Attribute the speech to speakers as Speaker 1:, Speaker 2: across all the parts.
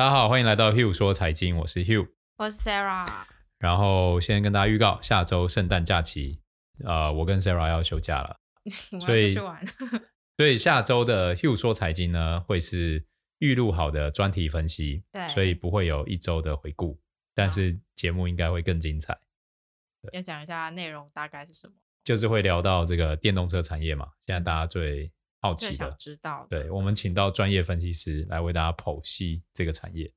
Speaker 1: 大家好，欢迎来到 Hugh 说财经，我是 Hugh，
Speaker 2: 我是 Sarah。
Speaker 1: 然后先跟大家预告，下周圣诞假期，呃，我跟 Sarah 要休假了，所以 所以下周的 Hugh 说财经呢，会是预录好的专题分析，对，所以不会有一周的回顾，但是节目应该会更精彩。
Speaker 2: 要讲一下内容大概是什么？
Speaker 1: 就是会聊到这个电动车产业嘛，现在大家最好奇的，
Speaker 2: 想知道。
Speaker 1: 对，我们请到专业分析师来为大家剖析这个产业，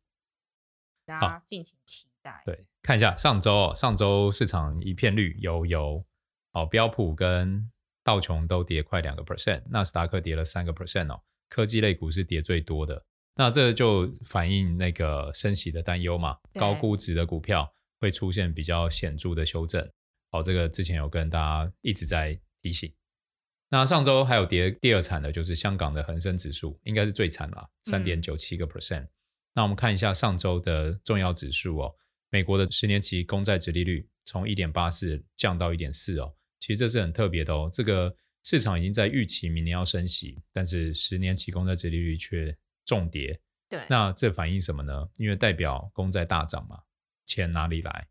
Speaker 2: 大家敬请期待。
Speaker 1: 对，看一下上周哦，上周市场一片绿，油油哦，标普跟道琼都跌快两个 percent，纳斯达克跌了三个 percent 哦，科技类股是跌最多的。那这就反映那个升息的担忧嘛，高估值的股票会出现比较显著的修正。好，这个之前有跟大家一直在提醒。那上周还有跌第二惨的，就是香港的恒生指数，应该是最惨了，三点九七个 percent。那我们看一下上周的重要指数哦，美国的十年期公债殖利率从一点八四降到一点四哦，其实这是很特别的哦。这个市场已经在预期明年要升息，但是十年期公债殖利率却重跌。
Speaker 2: 对，
Speaker 1: 那这反映什么呢？因为代表公债大涨嘛，钱哪里来？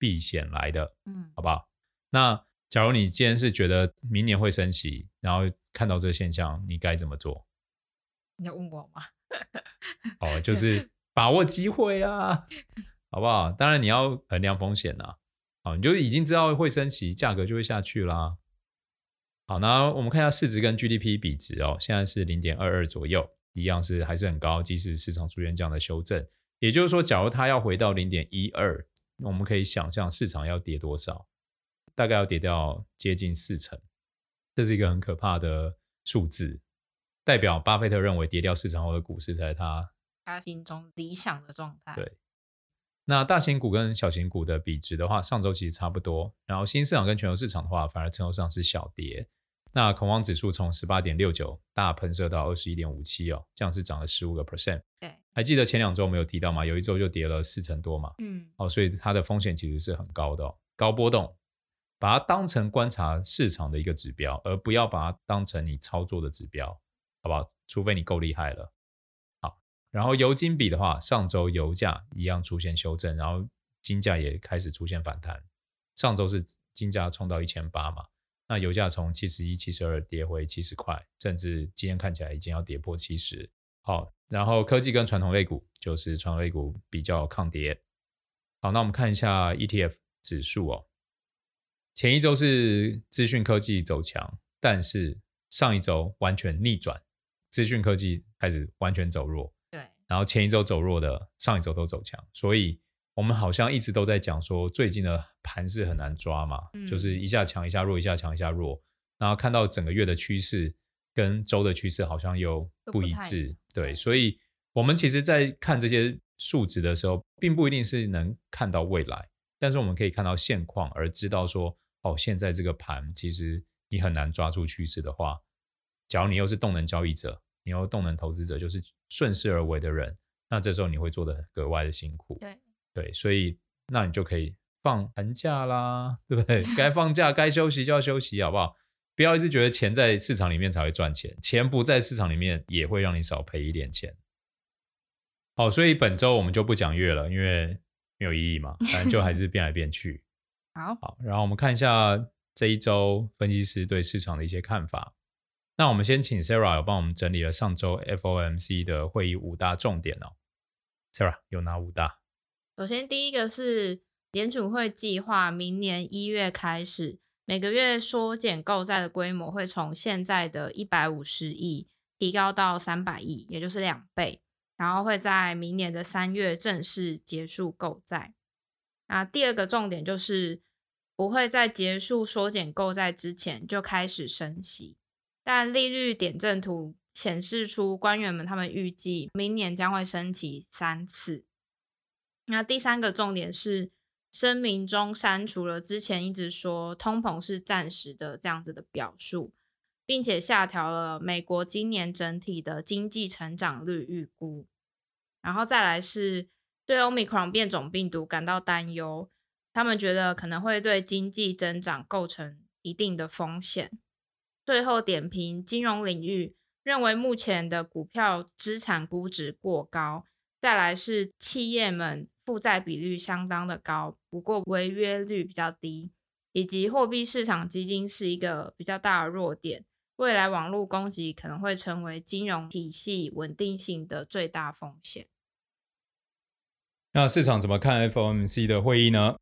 Speaker 1: 避险来的，嗯，好不好？那假如你今天是觉得明年会升息，然后看到这个现象，你该怎么做？
Speaker 2: 你要问我吗？
Speaker 1: 哦，就是把握机会啊，好不好？当然你要衡量风险啊。好，你就已经知道会升息，价格就会下去啦。好，那我们看一下市值跟 GDP 比值哦，现在是零点二二左右，一样是还是很高，即使市场出现这样的修正，也就是说，假如它要回到零点一二。我们可以想象市场要跌多少，大概要跌掉接近四成，这是一个很可怕的数字，代表巴菲特认为跌掉市场后的股市才是他
Speaker 2: 他心中理想的状态。
Speaker 1: 对，那大型股跟小型股的比值的话，上周其实差不多，然后新市场跟全球市场的话，反而成交上是小跌。那恐慌指数从十八点六九大喷射到二十一点五七哦，这样是涨了十五个 percent。
Speaker 2: 对，
Speaker 1: 还记得前两周没有提到吗？有一周就跌了四成多嘛。
Speaker 2: 嗯，
Speaker 1: 哦，所以它的风险其实是很高的哦，高波动，把它当成观察市场的一个指标，而不要把它当成你操作的指标，好不好？除非你够厉害了。好，然后油金比的话，上周油价一样出现修正，然后金价也开始出现反弹。上周是金价冲到一千八嘛。那油价从七十一、七十二跌回七十块，甚至今天看起来已经要跌破七十。好，然后科技跟传统类股就是传统类股比较抗跌。好，那我们看一下 ETF 指数哦。前一周是资讯科技走强，但是上一周完全逆转，资讯科技开始完全走弱。
Speaker 2: 对，
Speaker 1: 然后前一周走弱的，上一周都走强，所以。我们好像一直都在讲说，最近的盘势很难抓嘛，嗯、就是一下强一下弱，一下强一下弱，然后看到整个月的趋势跟周的趋势好像又不一致，对，所以我们其实，在看这些数值的时候，并不一定是能看到未来，但是我们可以看到现况，而知道说，哦，现在这个盘其实你很难抓住趋势的话，假如你又是动能交易者，你又动能投资者，就是顺势而为的人，那这时候你会做的格外的辛苦，
Speaker 2: 对。
Speaker 1: 对，所以那你就可以放寒假啦，对不对？该放假、该休息就要休息，好不好？不要一直觉得钱在市场里面才会赚钱，钱不在市场里面也会让你少赔一点钱。好，所以本周我们就不讲月了，因为没有意义嘛，反正就还是变来变去。
Speaker 2: 好，
Speaker 1: 好，然后我们看一下这一周分析师对市场的一些看法。那我们先请 Sarah 有帮我们整理了上周 FOMC 的会议五大重点哦。Sarah 有哪五大？
Speaker 2: 首先，第一个是联储会计划明年一月开始，每个月缩减购债的规模会从现在的一百五十亿提高到三百亿，也就是两倍。然后会在明年的三月正式结束购债。那第二个重点就是不会在结束缩减购债之前就开始升息，但利率点阵图显示出官员们他们预计明年将会升息三次。那第三个重点是，声明中删除了之前一直说通膨是暂时的这样子的表述，并且下调了美国今年整体的经济成长率预估。然后再来是对 Omicron 变种病毒感到担忧，他们觉得可能会对经济增长构成一定的风险。最后点评金融领域，认为目前的股票资产估值过高。再来是企业们负债比率相当的高，不过违约率比较低，以及货币市场基金是一个比较大的弱点。未来网络攻击可能会成为金融体系稳定性的最大风险。
Speaker 1: 那市场怎么看 FOMC 的会议呢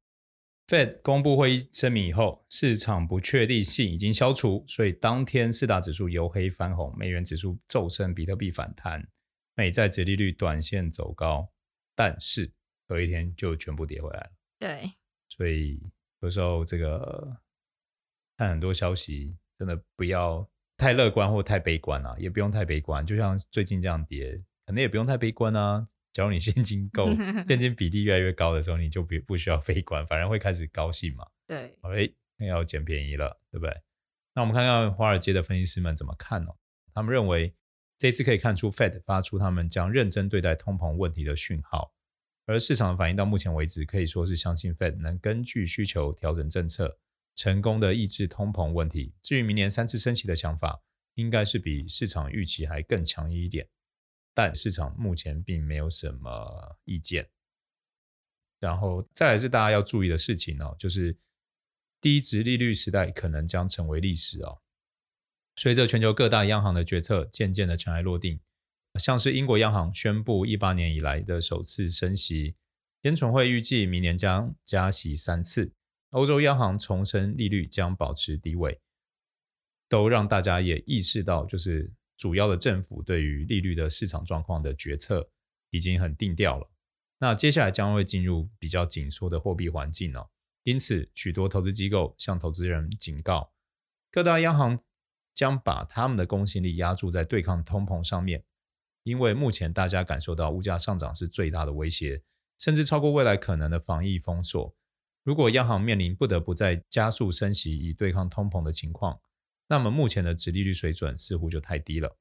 Speaker 1: ？Fed 公布会议声明以后，市场不确定性已经消除，所以当天四大指数由黑翻红，美元指数骤升，比特币反弹，美债殖利率短线走高，但是隔一天就全部跌回来了。
Speaker 2: 对，
Speaker 1: 所以有时候这个看很多消息，真的不要。太乐观或太悲观啊，也不用太悲观。就像最近这样跌，可能也不用太悲观啊。假如你现金够，现金比例越来越高的时候，你就不不需要悲观，反而会开始高兴嘛。
Speaker 2: 对，
Speaker 1: 哎，要捡便宜了，对不对？那我们看看华尔街的分析师们怎么看哦？他们认为这次可以看出 Fed 发出他们将认真对待通膨问题的讯号，而市场的反应到目前为止可以说是相信 Fed 能根据需求调整政策。成功的抑制通膨问题。至于明年三次升息的想法，应该是比市场预期还更强一点，但市场目前并没有什么意见。然后再来是大家要注意的事情哦，就是低值利率时代可能将成为历史哦。随着全球各大央行的决策渐渐的尘埃落定，像是英国央行宣布一八年以来的首次升息，联准会预计明年将加息三次。欧洲央行重申利率将保持低位，都让大家也意识到，就是主要的政府对于利率的市场状况的决策已经很定调了。那接下来将会进入比较紧缩的货币环境哦。因此，许多投资机构向投资人警告，各大央行将把他们的公信力押注在对抗通膨上面，因为目前大家感受到物价上涨是最大的威胁，甚至超过未来可能的防疫封锁。如果央行面临不得不再加速升息以对抗通膨的情况，那么目前的殖利率水准似乎就太低了。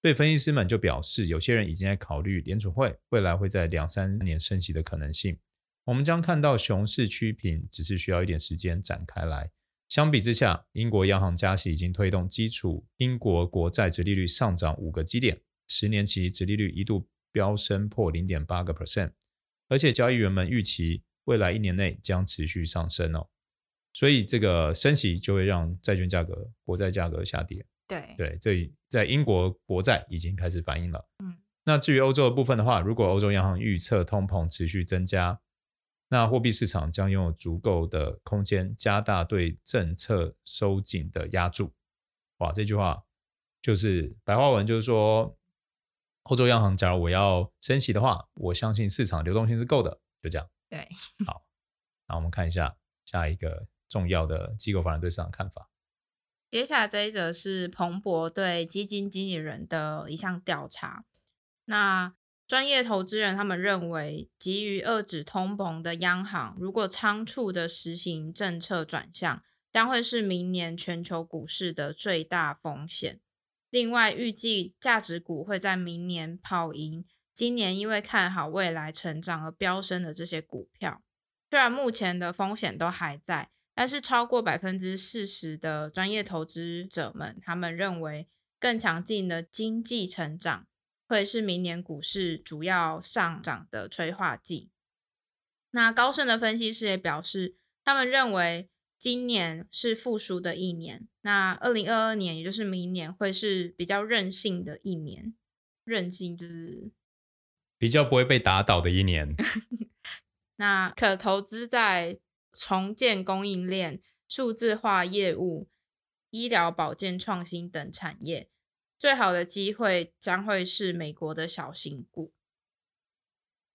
Speaker 1: 所以分析师们就表示，有些人已经在考虑联储会未来会在两三年升息的可能性。我们将看到熊市趋平，只是需要一点时间展开来。相比之下，英国央行加息已经推动基础英国国债殖利率上涨五个基点，十年期殖利率一度飙升破零点八个 percent，而且交易员们预期。未来一年内将持续上升哦，所以这个升息就会让债券价格、国债价格下跌。
Speaker 2: 对
Speaker 1: 对，这在英国国债已经开始反映了。
Speaker 2: 嗯，
Speaker 1: 那至于欧洲的部分的话，如果欧洲央行预测通膨持续增加，那货币市场将拥有足够的空间加大对政策收紧的压注。哇，这句话就是白话文，就是说，欧洲央行假如我要升息的话，我相信市场流动性是够的，就这样。
Speaker 2: 对，
Speaker 1: 好，那我们看一下下一个重要的机构法人对市场看法。
Speaker 2: 接下来这一则是彭博对基金经理人的一项调查。那专业投资人他们认为，急于遏制通膨的央行，如果仓促的实行政策转向，将会是明年全球股市的最大风险。另外，预计价值股会在明年跑赢。今年因为看好未来成长而飙升的这些股票，虽然目前的风险都还在，但是超过百分之四十的专业投资者们，他们认为更强劲的经济成长会是明年股市主要上涨的催化剂。那高盛的分析师也表示，他们认为今年是复苏的一年，那二零二二年也就是明年会是比较任性的一年，任性就是。
Speaker 1: 比较不会被打倒的一年。
Speaker 2: 那可投资在重建供应链、数字化业务、医疗保健创新等产业，最好的机会将会是美国的小型股。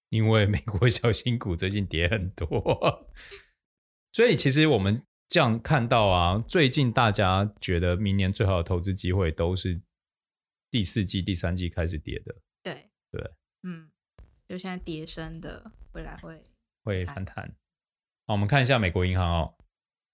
Speaker 1: 因为美国小型股最近跌很多，所以其实我们这样看到啊，最近大家觉得明年最好的投资机会都是第四季、第三季开始跌的。
Speaker 2: 对
Speaker 1: 对，
Speaker 2: 嗯。就现在跌升的，未来会
Speaker 1: 会反弹。好，我们看一下美国银行哦。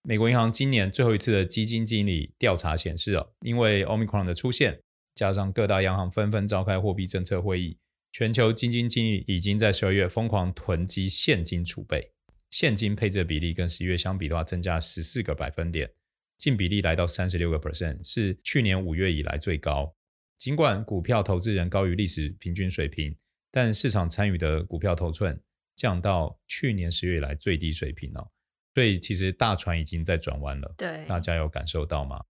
Speaker 1: 美国银行今年最后一次的基金经理调查显示哦，因为 Omicron 的出现，加上各大央行纷纷召开货币政策会议，全球基金经理已经在十二月疯狂囤积现金储备，现金配置比例跟十一月相比的话，增加十四个百分点，净比例来到三十六个 percent，是去年五月以来最高。尽管股票投资人高于历史平均水平。但市场参与的股票头寸降到去年十月以来最低水平了，所以其实大船已经在转弯了。
Speaker 2: 对，
Speaker 1: 大家有感受到吗？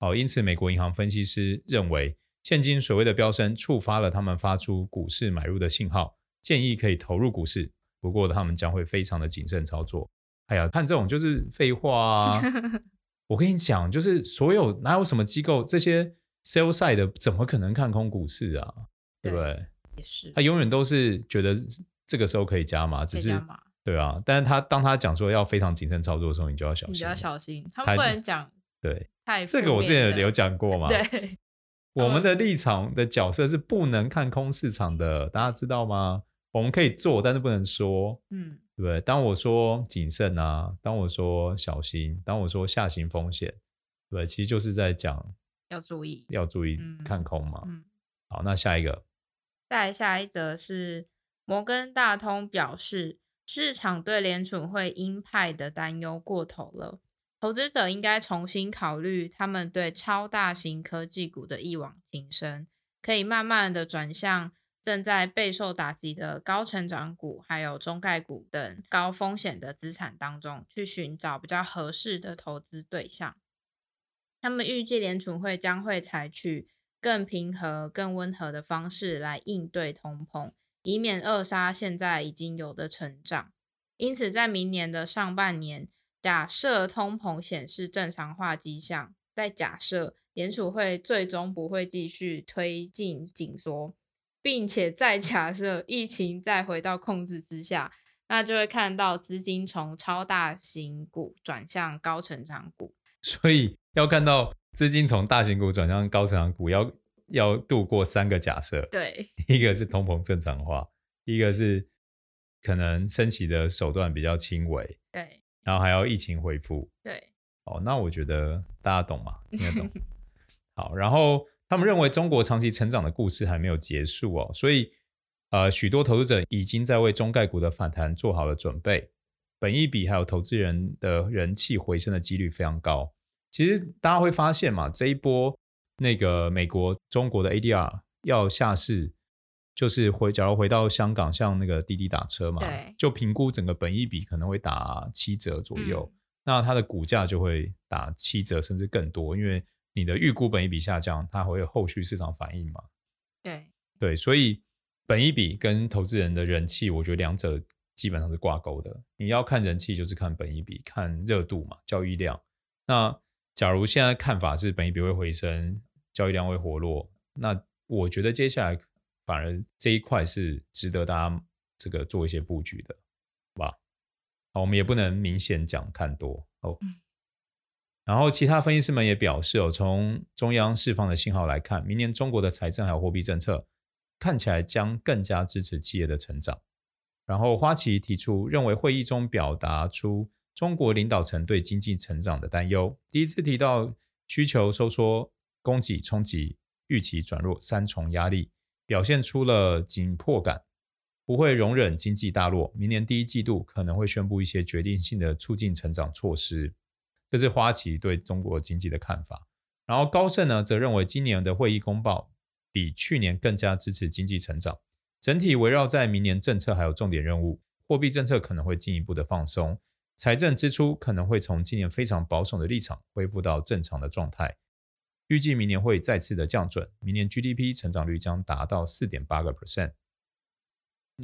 Speaker 1: 好，因此美国银行分析师认为，现今所谓的飙升触发了他们发出股市买入的信号，建议可以投入股市。不过他们将会非常的谨慎操作。哎呀，看这种就是废话啊！我跟你讲，就是所有哪有什么机构这些 sell side 的，怎么可能看空股市啊？对，对不对？
Speaker 2: 也是，
Speaker 1: 他永远都是觉得这个时候可以加码，只是对啊。但是他当他讲说要非常谨慎操作的时候，你就要小心，
Speaker 2: 你就要小心。他们不能讲
Speaker 1: 对，
Speaker 2: 太
Speaker 1: 这个我之前有讲过 嘛。
Speaker 2: 对，
Speaker 1: 我们的立场的角色是不能看空市场的，大家知道吗？我们可以做，但是不能说，嗯，对不对？当我说谨慎啊，当我说小心，当我说下行风险，对，其实就是在讲
Speaker 2: 要注意，
Speaker 1: 要注意看空嘛。
Speaker 2: 嗯，
Speaker 1: 好，那下一个，
Speaker 2: 再下一则是摩根大通表示，市场对联储会鹰派的担忧过头了，投资者应该重新考虑他们对超大型科技股的一往情深，可以慢慢的转向。正在备受打击的高成长股，还有中概股等高风险的资产当中，去寻找比较合适的投资对象。他们预计联储会将会采取更平和、更温和的方式来应对通膨，以免扼杀现在已经有的成长。因此，在明年的上半年，假设通膨显示正常化迹象，再假设联储会最终不会继续推进紧缩。并且再假设疫情再回到控制之下，那就会看到资金从超大型股转向高成长股。
Speaker 1: 所以要看到资金从大型股转向高成长股，要要度过三个假设。
Speaker 2: 对，
Speaker 1: 一个是通膨正常化，一个是可能升息的手段比较轻微，
Speaker 2: 对，
Speaker 1: 然后还要疫情恢复。
Speaker 2: 对，
Speaker 1: 哦，那我觉得大家懂吗？听得懂。好，然后。他们认为中国长期成长的故事还没有结束哦，所以呃，许多投资者已经在为中概股的反弹做好了准备。本一比还有投资人的人气回升的几率非常高。其实大家会发现嘛，这一波那个美国、中国的 ADR 要下市，就是回假如回到香港，像那个滴滴打车嘛，就评估整个本益比可能会打七折左右，嗯、那它的股价就会打七折甚至更多，因为。你的预估本益比下降，它会有后续市场反应嘛？
Speaker 2: 对
Speaker 1: 对，所以本益比跟投资人的人气，我觉得两者基本上是挂钩的。你要看人气，就是看本益比，看热度嘛，交易量。那假如现在看法是本益比会回升，交易量会活络，那我觉得接下来反而这一块是值得大家这个做一些布局的，好吧？好，我们也不能明显讲看多哦。嗯然后，其他分析师们也表示，哦，从中央释放的信号来看，明年中国的财政还有货币政策看起来将更加支持企业的成长。然后，花旗提出认为，会议中表达出中国领导层对经济成长的担忧，第一次提到需求收缩、供给冲击、预期转弱三重压力，表现出了紧迫感，不会容忍经济大落。明年第一季度可能会宣布一些决定性的促进成长措施。这是花旗对中国经济的看法，然后高盛呢则认为今年的会议公报比去年更加支持经济成长，整体围绕在明年政策还有重点任务，货币政策可能会进一步的放松，财政支出可能会从今年非常保守的立场恢复到正常的状态，预计明年会再次的降准，明年 GDP 成长率将达到四点八个 percent，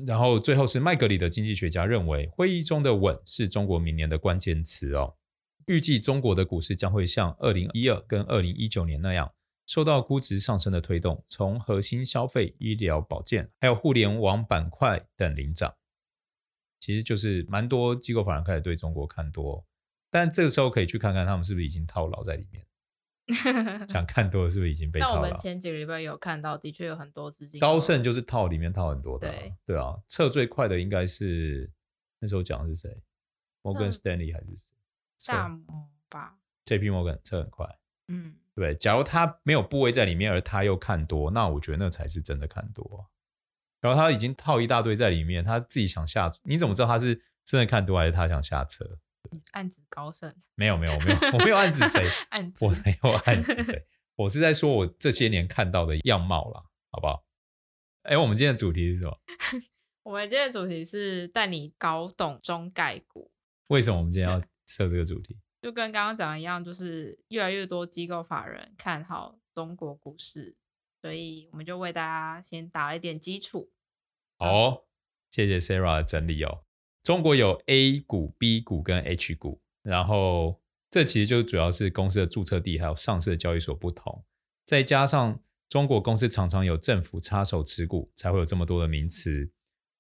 Speaker 1: 然后最后是麦格里的经济学家认为会议中的稳是中国明年的关键词哦。预计中国的股市将会像二零一二跟二零一九年那样，受到估值上升的推动，从核心消费、医疗保健，还有互联网板块等领涨。其实就是蛮多机构反而开始对中国看多，但这个时候可以去看看他们是不是已经套牢在里面。想看多的是不是已经被套了？
Speaker 2: 那我们前几个礼拜有看到，的确有很多资金。
Speaker 1: 高盛就是套里面套很多的，
Speaker 2: 对
Speaker 1: 对啊，撤最快的应该是那时候讲的是谁？摩根斯丹利还是谁？
Speaker 2: 大摩吧
Speaker 1: ，JP Morgan 撤很快，
Speaker 2: 嗯，
Speaker 1: 对。假如他没有部位在里面，而他又看多，那我觉得那才是真的看多。然后他已经套一大堆在里面，他自己想下，你怎么知道他是真的看多还是他想下车？
Speaker 2: 暗指高盛？
Speaker 1: 没有没有没有，我没有暗指谁，
Speaker 2: 暗指
Speaker 1: 我没有暗指谁，我是在说我这些年看到的样貌啦，好不好？哎，我们今天的主题是什么？
Speaker 2: 我们今天的主题是带你搞懂中概股。
Speaker 1: 为什么我们今天要 设这个主题？
Speaker 2: 就跟刚刚讲的一样，就是越来越多机构法人看好中国股市，所以我们就为大家先打了一点基础。
Speaker 1: 哦，谢谢 Sarah 的整理哦。中国有 A 股、B 股跟 H 股，然后这其实就主要是公司的注册地还有上市的交易所不同，再加上中国公司常常有政府插手持股，才会有这么多的名词。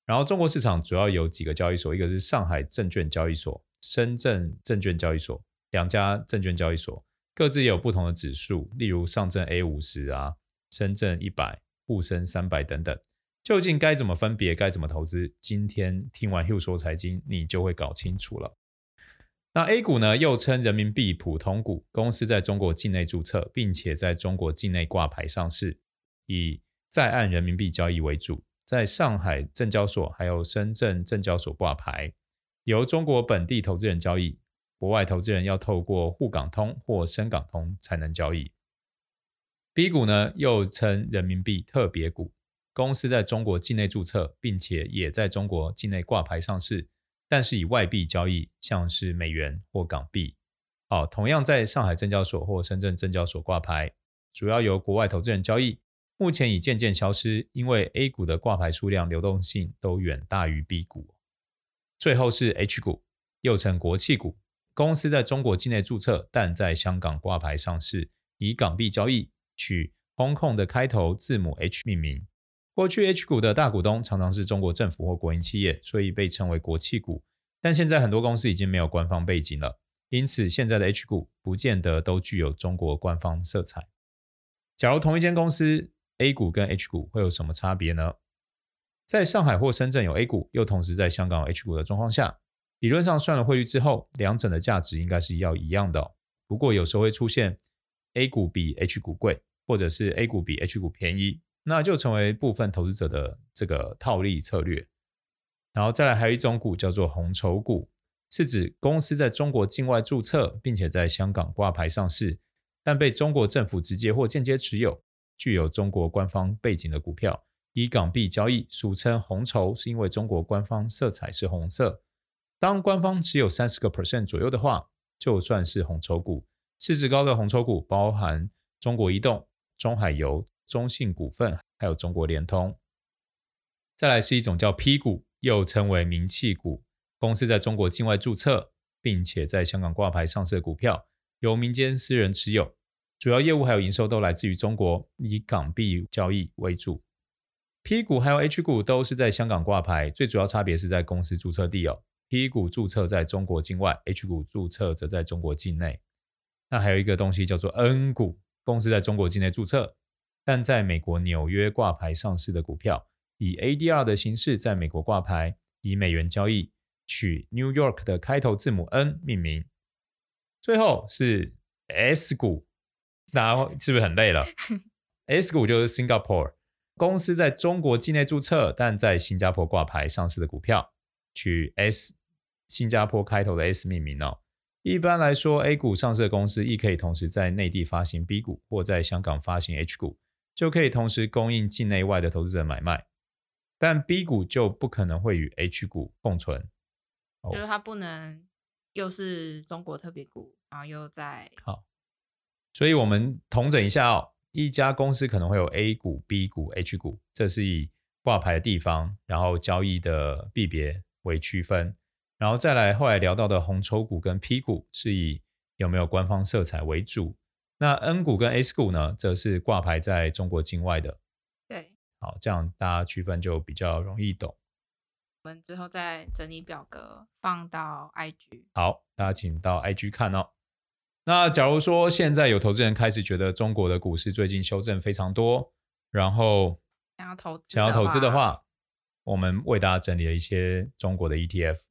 Speaker 1: 然后中国市场主要有几个交易所，一个是上海证券交易所、深圳证券交易所，两家证券交易所各自也有不同的指数，例如上证 A 五十啊、深圳一百、沪深三百等等。究竟该怎么分别，该怎么投资？今天听完 H 说财经，你就会搞清楚了。那 A 股呢，又称人民币普通股，公司在中国境内注册，并且在中国境内挂牌上市，以在岸人民币交易为主。在上海证交所还有深圳证交所挂牌，由中国本地投资人交易，国外投资人要透过沪港通或深港通才能交易。B 股呢，又称人民币特别股，公司在中国境内注册，并且也在中国境内挂牌上市，但是以外币交易，像是美元或港币。好，同样在上海证交所或深圳证交所挂牌，主要由国外投资人交易。目前已渐渐消失，因为 A 股的挂牌数量、流动性都远大于 B 股。最后是 H 股，又称国企股，公司在中国境内注册，但在香港挂牌上市，以港币交易，取 Hong Kong 的开头字母 H 命名。过去 H 股的大股东常常是中国政府或国营企业，所以被称为国企股。但现在很多公司已经没有官方背景了，因此现在的 H 股不见得都具有中国官方色彩。假如同一间公司，A 股跟 H 股会有什么差别呢？在上海或深圳有 A 股，又同时在香港有 H 股的状况下，理论上算了汇率之后，两者的价值应该是要一样的。不过有时候会出现 A 股比 H 股贵，或者是 A 股比 H 股便宜，那就成为部分投资者的这个套利策略。然后再来还有一种股叫做红筹股，是指公司在中国境外注册，并且在香港挂牌上市，但被中国政府直接或间接持有。具有中国官方背景的股票，以港币交易，俗称红筹，是因为中国官方色彩是红色。当官方持有三十个 percent 左右的话，就算是红筹股。市值高的红筹股包含中国移动、中海油、中信股份，还有中国联通。再来是一种叫 P 股，又称为民企股，公司在中国境外注册，并且在香港挂牌上市的股票，由民间私人持有。主要业务还有营收都来自于中国，以港币交易为主。P 股还有 H 股都是在香港挂牌，最主要差别是在公司注册地哦。P 股注册在中国境外，H 股注册则在中国境内。那还有一个东西叫做 N 股，公司在中国境内注册，但在美国纽约挂牌上市的股票，以 ADR 的形式在美国挂牌，以美元交易，取 New York 的开头字母 N 命名。最后是 S 股。大家是不是很累了？S 股就是 Singapore 公司在中国境内注册，但在新加坡挂牌上市的股票，取 S 新加坡开头的 S 命名哦。一般来说，A 股上市的公司亦可以同时在内地发行 B 股，或在香港发行 H 股，就可以同时供应境内外的投资者买卖。但 B 股就不可能会与 H 股共存，
Speaker 2: 就是它不能又是中国特别股，然后又在
Speaker 1: 好。所以，我们统整一下哦，一家公司可能会有 A 股、B 股、H 股，这是以挂牌的地方，然后交易的币别为区分，然后再来后来聊到的红筹股跟 P 股是以有没有官方色彩为主，那 N 股跟 S 股呢，则是挂牌在中国境外的。
Speaker 2: 对，
Speaker 1: 好，这样大家区分就比较容易懂。
Speaker 2: 我们之后再整理表格放到 IG。
Speaker 1: 好，大家请到 IG 看哦。那假如说现在有投资人开始觉得中国的股市最近修正非常多，然后
Speaker 2: 想要投资
Speaker 1: 想要投资的话，我们为大家整理了一些中国的 ETF。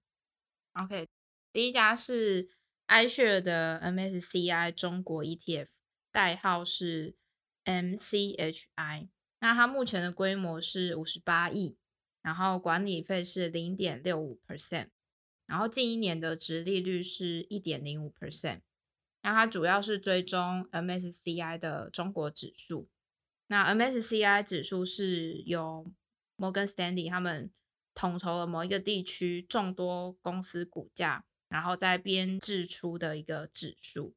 Speaker 2: OK，第一家是 iShare 的 MSCI 中国 ETF，代号是 MCHI。那它目前的规模是五十八亿，然后管理费是零点六五 percent，然后近一年的殖利率是一点零五 percent。那它主要是追踪 MSCI 的中国指数。那 MSCI 指数是由摩根斯坦利他们统筹了某一个地区众多公司股价，然后再编制出的一个指数。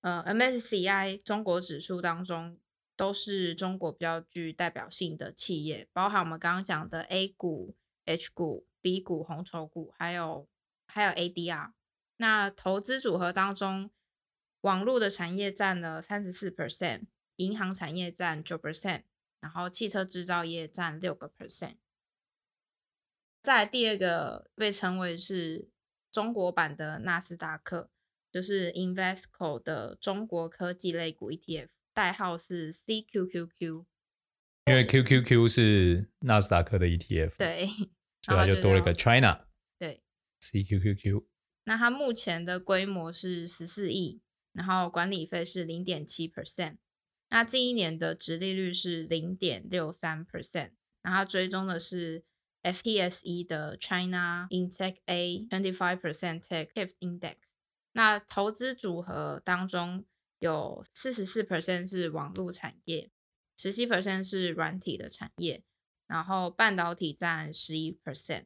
Speaker 2: 呃，MSCI 中国指数当中都是中国比较具代表性的企业，包含我们刚刚讲的 A 股、H 股、B 股、红筹股，还有还有 ADR。那投资组合当中，网络的产业占了三十四 percent，银行产业占九 percent，然后汽车制造业占六个 percent。再来第二个被称为是中国版的纳斯达克，就是 Invesco 的中国科技类股 ETF，代号是 CQQQ。
Speaker 1: 因为 QQQ 是纳斯达克的 ETF，
Speaker 2: 对，
Speaker 1: 所以它就多了一个 China。
Speaker 2: 对
Speaker 1: ，CQQQ。
Speaker 2: 那它目前的规模是十四亿。然后管理费是零点七 percent，那近一年的殖利率是零点六三 percent，然后追踪的是 FTSE 的 China Intech A twenty five percent Tech Index。那投资组合当中有四十四 percent 是网络产业，十七 percent 是软体的产业，然后半导体占十一 percent。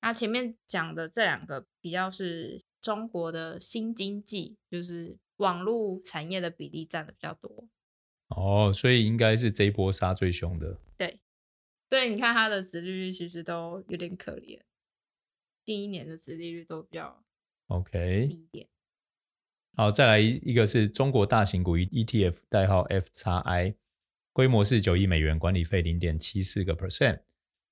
Speaker 2: 那前面讲的这两个比较是中国的新经济，就是。网络产业的比例占的比较多
Speaker 1: 哦，所以应该是这一波杀最凶的。
Speaker 2: 对，对，你看它的殖利率其实都有点可怜，近一年的殖利率都比较
Speaker 1: OK
Speaker 2: 低一点。
Speaker 1: 好，再来一个是中国大型股 ETF，代号 FXI，规模是九亿美元，管理费零点七四个 percent，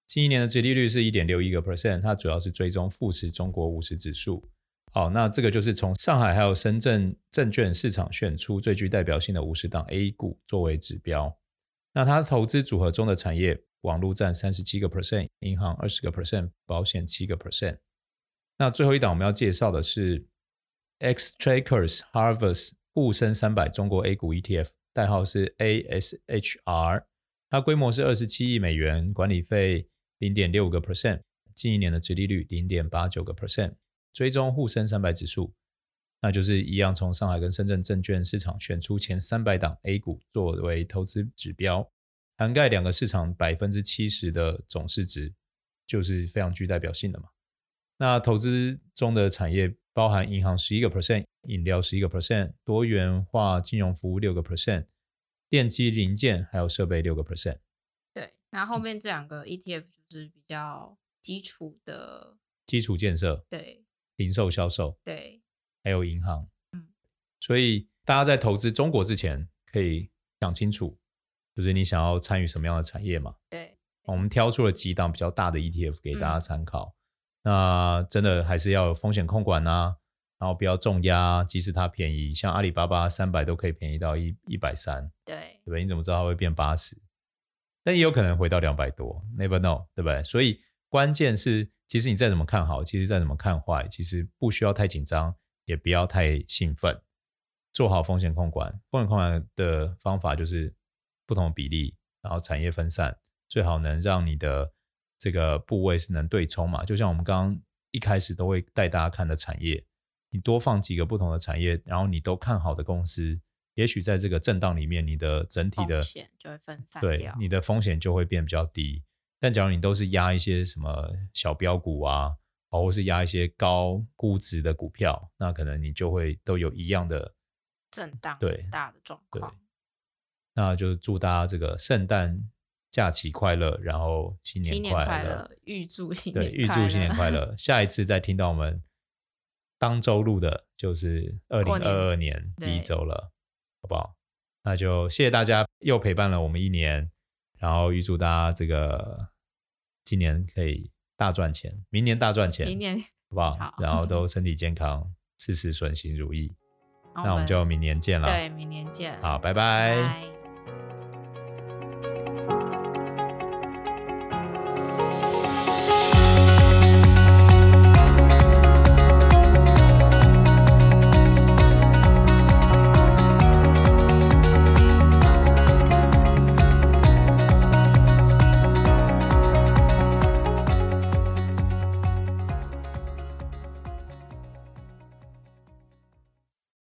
Speaker 1: 近一年的殖利率是一点六一个 percent，它主要是追踪富时中国五十指数。好，那这个就是从上海还有深圳证券市场选出最具代表性的五十档 A 股作为指标。那它投资组合中的产业，网络占三十七个 percent，银行二十个 percent，保险七个 percent。那最后一档我们要介绍的是 Xtrackers Harvest 沪深三百中国 A 股 ETF，代号是 ASHR，它规模是二十七亿美元，管理费零点六个 percent，近一年的直利率零点八九个 percent。追踪沪深三百指数，那就是一样，从上海跟深圳证券市场选出前三百档 A 股作为投资指标，涵盖两个市场百分之七十的总市值，就是非常具代表性的嘛。那投资中的产业包含银行十一个 percent，饮料十一个 percent，多元化金融服务六个 percent，电机零件还有设备六个 percent。
Speaker 2: 对，那后面这两个 ETF 就是比较基础的
Speaker 1: 基础建设。
Speaker 2: 对。
Speaker 1: 零售销售，
Speaker 2: 对，
Speaker 1: 还有银行，
Speaker 2: 嗯，
Speaker 1: 所以大家在投资中国之前，可以想清楚，就是你想要参与什么样的产业嘛？
Speaker 2: 对，
Speaker 1: 我们挑出了几档比较大的 ETF 给大家参考。嗯、那真的还是要有风险控管啊，然后不要重压，即使它便宜，像阿里巴巴三百都可以便宜到一一百三，
Speaker 2: 对，
Speaker 1: 对不对？你怎么知道它会变八十？但也有可能回到两百多，Never know，对不对？所以关键是。其实你再怎么看好，其实再怎么看坏，其实不需要太紧张，也不要太兴奋，做好风险控管。风险控管的方法就是不同比例，然后产业分散，最好能让你的这个部位是能对冲嘛。就像我们刚刚一开始都会带大家看的产业，你多放几个不同的产业，然后你都看好的公司，也许在这个震荡里面，你的整体的
Speaker 2: 风险就会分散，
Speaker 1: 对，你的风险就会变比较低。但假如你都是压一些什么小标股啊，或是压一些高估值的股票，那可能你就会都有一样的
Speaker 2: 震荡，
Speaker 1: 对
Speaker 2: 大的状况。
Speaker 1: 那就祝大家这个圣诞假期快乐，然后新年快乐，
Speaker 2: 快乐预祝新年
Speaker 1: 对，预祝新年快乐。下一次再听到我们当周录的，就是二零二二年第一周了，好不好？那就谢谢大家又陪伴了我们一年。然后预祝大家这个今年可以大赚钱，明年大赚钱，
Speaker 2: 明年
Speaker 1: 好不好？
Speaker 2: 好，
Speaker 1: 然后都 身体健康，事事顺心如意。那我们就明年见了。
Speaker 2: 对，明年见。
Speaker 1: 好，拜拜。
Speaker 2: 拜拜。